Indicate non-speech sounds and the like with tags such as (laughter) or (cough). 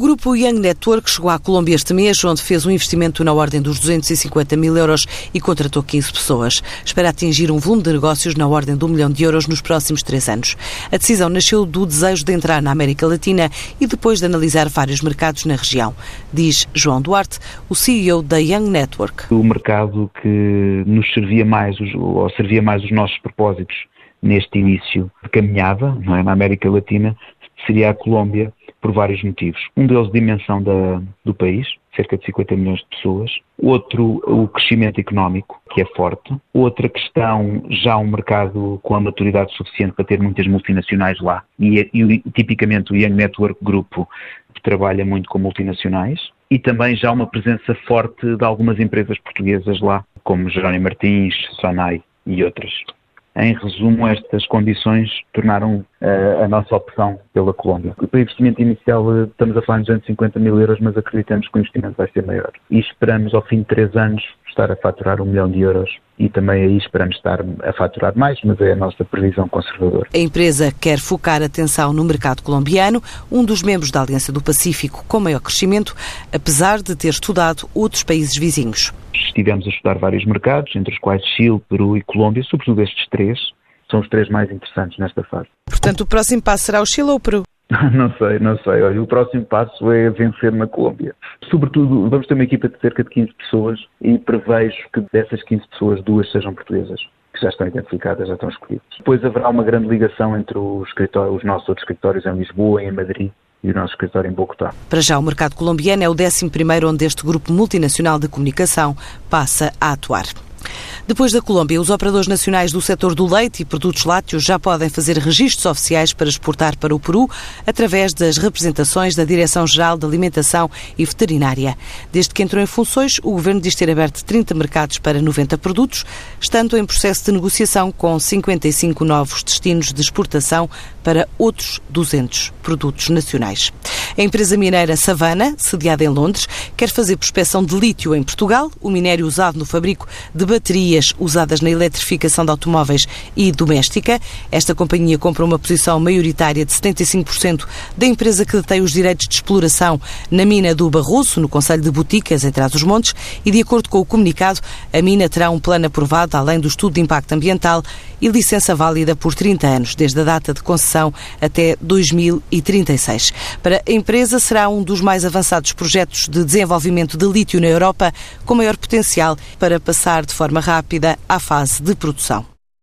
grupo Young Network chegou à Colômbia este mês, onde fez um investimento na ordem dos 250 mil euros e contratou 15 pessoas. Espera atingir um volume de negócios na ordem de um milhão de euros nos próximos três anos. A decisão nasceu do desejo de entrar na América Latina e depois de analisar vários mercados na região, diz João Duarte, o CEO da Young Network. O mercado que nos servia mais, ou servia mais os nossos propósitos neste início de caminhada não é, na América Latina seria a Colômbia por vários motivos. Um deles, dimensão da, do país, cerca de 50 milhões de pessoas. Outro, o crescimento económico, que é forte. Outra questão, já um mercado com a maturidade suficiente para ter muitas multinacionais lá. E, e tipicamente o Young Network Grupo trabalha muito com multinacionais. E também já uma presença forte de algumas empresas portuguesas lá, como Jerónimo Martins, Sonai e outras. Em resumo, estas condições tornaram uh, a nossa opção pela Colômbia. O investimento inicial, uh, estamos a falar de 250 mil euros, mas acreditamos que o investimento vai ser maior. E esperamos, ao fim de três anos, estar a faturar um milhão de euros e também aí esperamos estar a faturar mais, mas é a nossa previsão conservadora. A empresa quer focar atenção no mercado colombiano, um dos membros da Aliança do Pacífico com maior crescimento, apesar de ter estudado outros países vizinhos. Estivemos a estudar vários mercados, entre os quais Chile, Peru e Colômbia, sobretudo estes três, são os três mais interessantes nesta fase. Portanto, o próximo passo será o Chile ou o Peru? (laughs) Não sei, não sei. Olha, o próximo passo é vencer na Colômbia. Sobretudo, vamos ter uma equipa de cerca de 15 pessoas e prevejo que dessas 15 pessoas, duas sejam portuguesas, que já estão identificadas, já estão escolhidas. Depois haverá uma grande ligação entre os, os nossos outros escritórios em Lisboa e em Madrid e o nosso escritório em Bogotá. Para já, o mercado colombiano é o 11 onde este grupo multinacional de comunicação passa a atuar. Depois da Colômbia, os operadores nacionais do setor do leite e produtos lácteos já podem fazer registros oficiais para exportar para o Peru através das representações da Direção-Geral de Alimentação e Veterinária. Desde que entrou em funções, o Governo diz ter aberto 30 mercados para 90 produtos, estando em processo de negociação com 55 novos destinos de exportação para outros 200 produtos nacionais. A empresa mineira Savana, sediada em Londres, quer fazer prospecção de lítio em Portugal, o minério usado no fabrico de baterias usadas na eletrificação de automóveis e doméstica. Esta companhia compra uma posição maioritária de 75% da empresa que detém os direitos de exploração na mina do Barroso, no Conselho de Boticas, em Trás-os-Montes, e de acordo com o comunicado, a mina terá um plano aprovado, além do estudo de impacto ambiental e licença válida por 30 anos, desde a data de concessão até 2036. Para a empresa, será um dos mais avançados projetos de desenvolvimento de lítio na Europa, com maior potencial para passar de forma rápida à fase de produção.